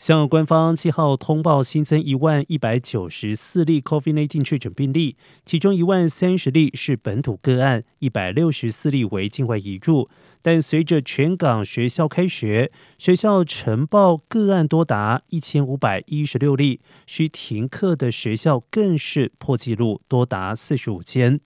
香港官方七号通报新增一万一百九十四例 COVID-19 确诊病例，其中一万三十例是本土个案，一百六十四例为境外移入。但随着全港学校开学，学校呈报个案多达一千五百一十六例，需停课的学校更是破纪录，多达四十五间。